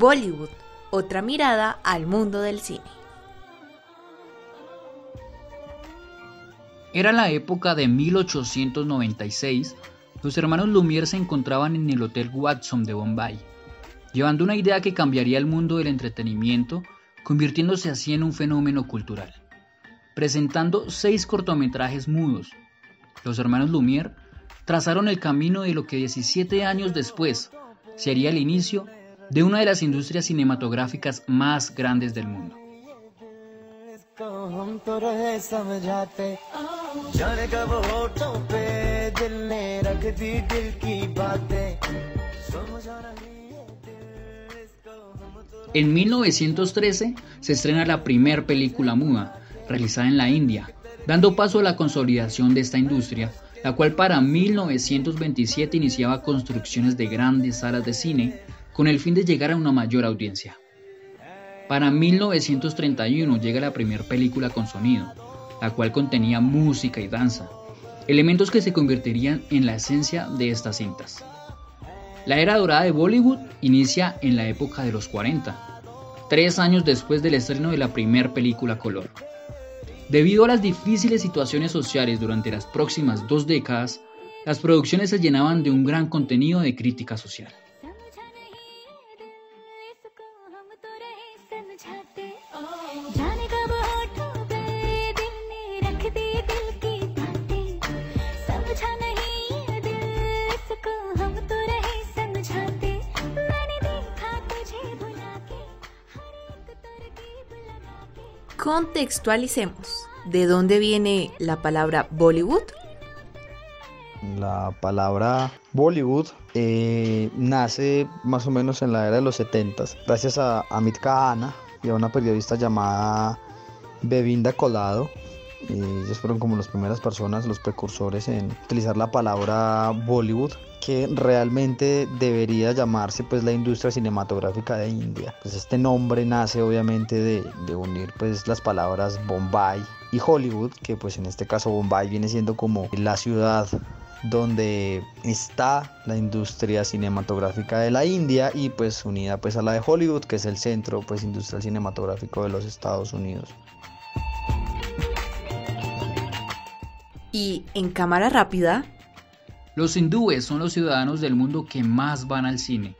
Bollywood, otra mirada al mundo del cine. Era la época de 1896. Los hermanos Lumière se encontraban en el Hotel Watson de Bombay, llevando una idea que cambiaría el mundo del entretenimiento, convirtiéndose así en un fenómeno cultural. Presentando seis cortometrajes mudos, los hermanos Lumière trazaron el camino de lo que 17 años después sería el inicio de una de las industrias cinematográficas más grandes del mundo. En 1913 se estrena la primera película muda, realizada en la India, dando paso a la consolidación de esta industria, la cual para 1927 iniciaba construcciones de grandes salas de cine con el fin de llegar a una mayor audiencia. Para 1931 llega la primera película con sonido, la cual contenía música y danza, elementos que se convertirían en la esencia de estas cintas. La era dorada de Bollywood inicia en la época de los 40, tres años después del estreno de la primera película color. Debido a las difíciles situaciones sociales durante las próximas dos décadas, las producciones se llenaban de un gran contenido de crítica social. Contextualicemos. ¿De dónde viene la palabra Bollywood? La palabra Bollywood eh, nace más o menos en la era de los 70 gracias a Amit Kahana y a una periodista llamada Bevinda Colado. Ellos fueron como las primeras personas, los precursores en utilizar la palabra Bollywood que realmente debería llamarse pues la industria cinematográfica de India. Pues este nombre nace obviamente de, de, unir pues las palabras Bombay y Hollywood, que pues en este caso Bombay viene siendo como la ciudad donde está la industria cinematográfica de la India y pues unida pues a la de Hollywood, que es el centro pues industrial cinematográfico de los Estados Unidos. Y en cámara rápida, los hindúes son los ciudadanos del mundo que más van al cine,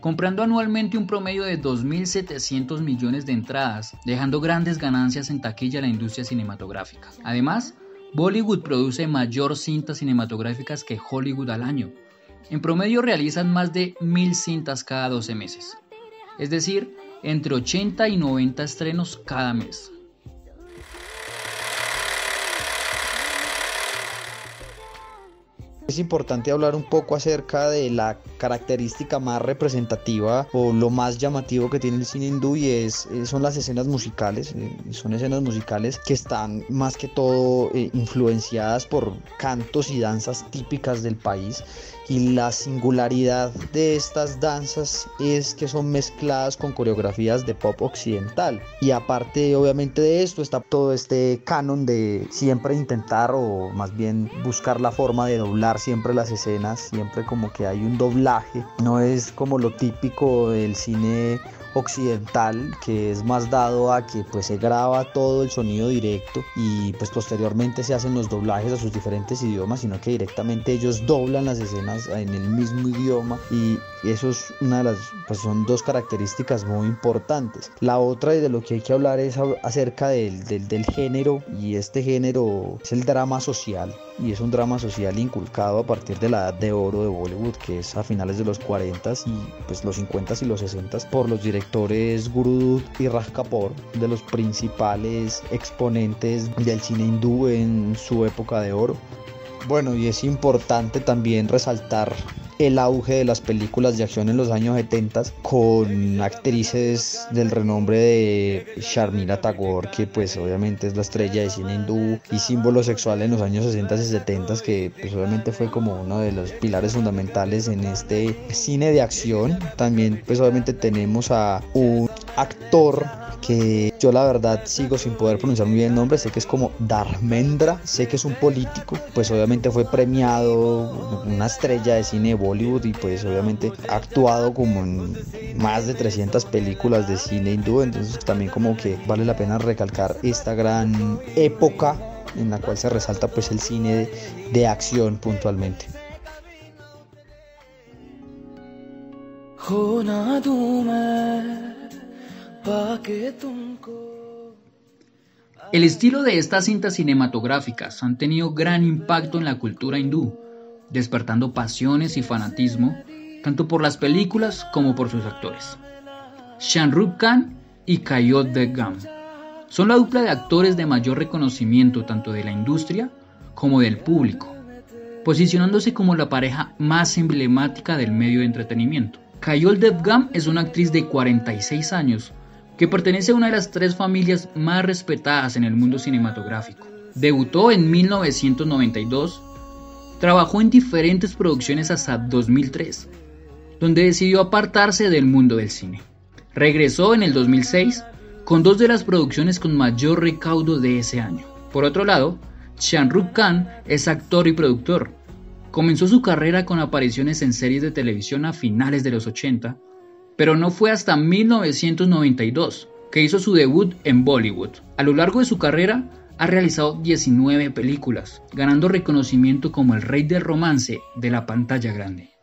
comprando anualmente un promedio de 2.700 millones de entradas, dejando grandes ganancias en taquilla a la industria cinematográfica. Además, Bollywood produce mayor cintas cinematográficas que Hollywood al año. En promedio realizan más de 1.000 cintas cada 12 meses, es decir, entre 80 y 90 estrenos cada mes. Es importante hablar un poco acerca de la característica más representativa o lo más llamativo que tiene el cine hindú y es, eh, son las escenas musicales. Eh, son escenas musicales que están más que todo eh, influenciadas por cantos y danzas típicas del país y la singularidad de estas danzas es que son mezcladas con coreografías de pop occidental y aparte obviamente de esto está todo este canon de siempre intentar o más bien buscar la forma de doblar siempre las escenas siempre como que hay un doblaje. No es como lo típico del cine occidental que es más dado a que pues se graba todo el sonido directo y pues posteriormente se hacen los doblajes a sus diferentes idiomas sino que directamente ellos doblan las escenas en el mismo idioma y eso es una de las pues son dos características muy importantes. La otra y de lo que hay que hablar es acerca del, del, del género y este género es el drama social y es un drama social inculcado a partir de la edad de oro de Bollywood que es a finales de los 40 y pues los 50 y los 60 por los directores Gurudut y Raj Kapoor de los principales exponentes del cine hindú en su época de oro. Bueno y es importante también resaltar el auge de las películas de acción en los años 70 con actrices del renombre de Sharmila Tagore, que pues obviamente es la estrella de cine hindú y símbolo sexual en los años 60 y 70, que pues obviamente fue como uno de los pilares fundamentales en este cine de acción. También pues obviamente tenemos a un actor que yo la verdad sigo sin poder pronunciar muy bien el nombre, sé que es como Dharmendra, sé que es un político, pues obviamente fue premiado, una estrella de cine de Bollywood y pues obviamente ha actuado como en más de 300 películas de cine hindú, entonces también como que vale la pena recalcar esta gran época en la cual se resalta pues el cine de, de acción puntualmente. El estilo de estas cintas cinematográficas han tenido gran impacto en la cultura hindú, despertando pasiones y fanatismo tanto por las películas como por sus actores. Shahrukh Khan y Kayot Begum son la dupla de actores de mayor reconocimiento tanto de la industria como del público, posicionándose como la pareja más emblemática del medio de entretenimiento. Kayol Devgam es una actriz de 46 años que pertenece a una de las tres familias más respetadas en el mundo cinematográfico. Debutó en 1992, trabajó en diferentes producciones hasta 2003, donde decidió apartarse del mundo del cine. Regresó en el 2006 con dos de las producciones con mayor recaudo de ese año. Por otro lado, Shahrukh Khan es actor y productor. Comenzó su carrera con apariciones en series de televisión a finales de los 80 pero no fue hasta 1992 que hizo su debut en Bollywood. A lo largo de su carrera ha realizado 19 películas, ganando reconocimiento como el rey del romance de la pantalla grande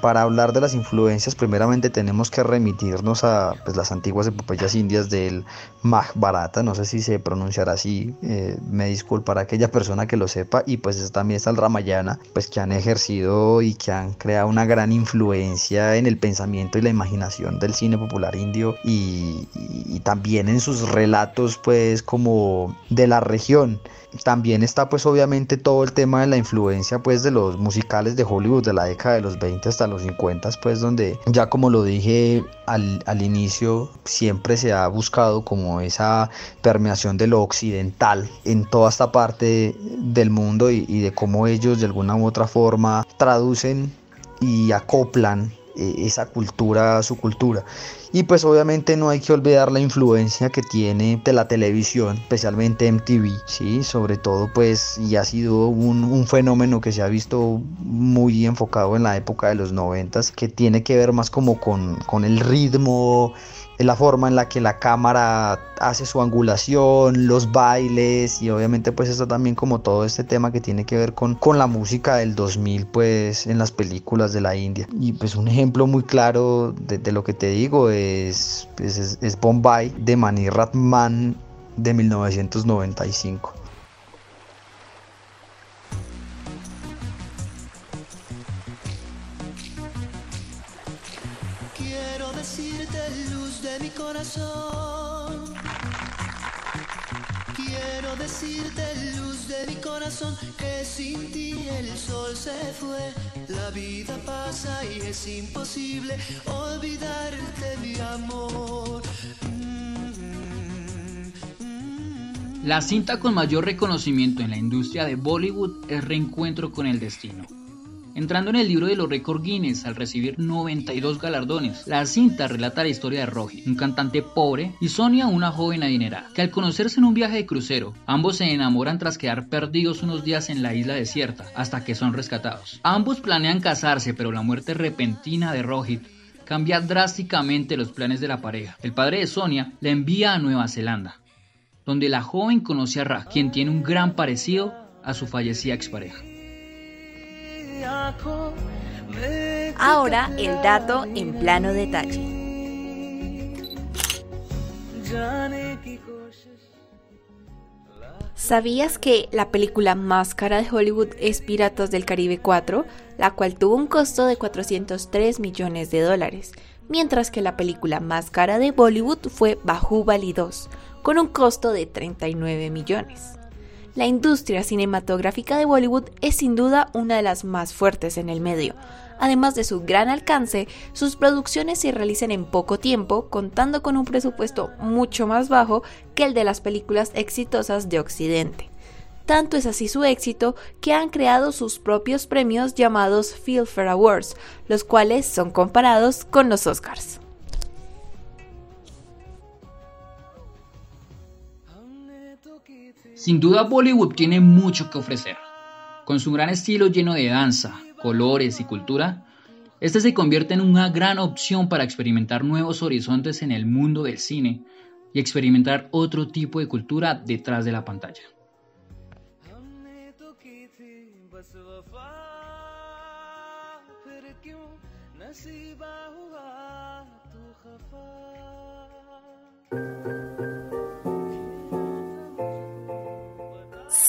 para hablar de las influencias, primeramente tenemos que remitirnos a pues, las antiguas epopeyas indias del Mahabharata, no sé si se pronunciará así, eh, me disculpará aquella persona que lo sepa, y pues también está el Ramayana, pues que han ejercido y que han creado una gran influencia en el pensamiento y la imaginación del cine popular indio. Y, y también en sus relatos pues como de la región. También está pues obviamente todo el tema de la influencia pues de los musicales de Hollywood de la década de los 20 hasta los 50 pues donde ya como lo dije al, al inicio siempre se ha buscado como esa permeación de lo occidental en toda esta parte del mundo y, y de cómo ellos de alguna u otra forma traducen y acoplan esa cultura su cultura. Y pues obviamente no hay que olvidar la influencia que tiene de la televisión, especialmente MTV, ¿sí? Sobre todo pues y ha sido un, un fenómeno que se ha visto muy enfocado en la época de los noventas, que tiene que ver más como con, con el ritmo, la forma en la que la cámara hace su angulación, los bailes y obviamente pues está también como todo este tema que tiene que ver con, con la música del 2000 pues en las películas de la India. Y pues un ejemplo muy claro de, lo que te digo es, pues, es, es Bombay de Mani Ratman de 1995. Quiero decirte, luz de mi corazón, que sin ti el sol se fue. La vida pasa y es imposible olvidarte, mi amor. La cinta con mayor reconocimiento en la industria de Bollywood es Reencuentro con el Destino entrando en el libro de los récords Guinness al recibir 92 galardones. La cinta relata la historia de Rohit, un cantante pobre, y Sonia, una joven adinerada, que al conocerse en un viaje de crucero, ambos se enamoran tras quedar perdidos unos días en la isla desierta, hasta que son rescatados. Ambos planean casarse, pero la muerte repentina de Rohit cambia drásticamente los planes de la pareja. El padre de Sonia la envía a Nueva Zelanda, donde la joven conoce a Ra, quien tiene un gran parecido a su fallecida expareja. Ahora el dato en plano detalle. ¿Sabías que la película más cara de Hollywood es Piratas del Caribe 4, la cual tuvo un costo de 403 millones de dólares, mientras que la película más cara de Bollywood fue Bahubali 2, con un costo de 39 millones? La industria cinematográfica de Bollywood es sin duda una de las más fuertes en el medio. Además de su gran alcance, sus producciones se realizan en poco tiempo, contando con un presupuesto mucho más bajo que el de las películas exitosas de Occidente. Tanto es así su éxito que han creado sus propios premios llamados Filmfare Awards, los cuales son comparados con los Oscars. Sin duda Bollywood tiene mucho que ofrecer. Con su gran estilo lleno de danza, colores y cultura, este se convierte en una gran opción para experimentar nuevos horizontes en el mundo del cine y experimentar otro tipo de cultura detrás de la pantalla.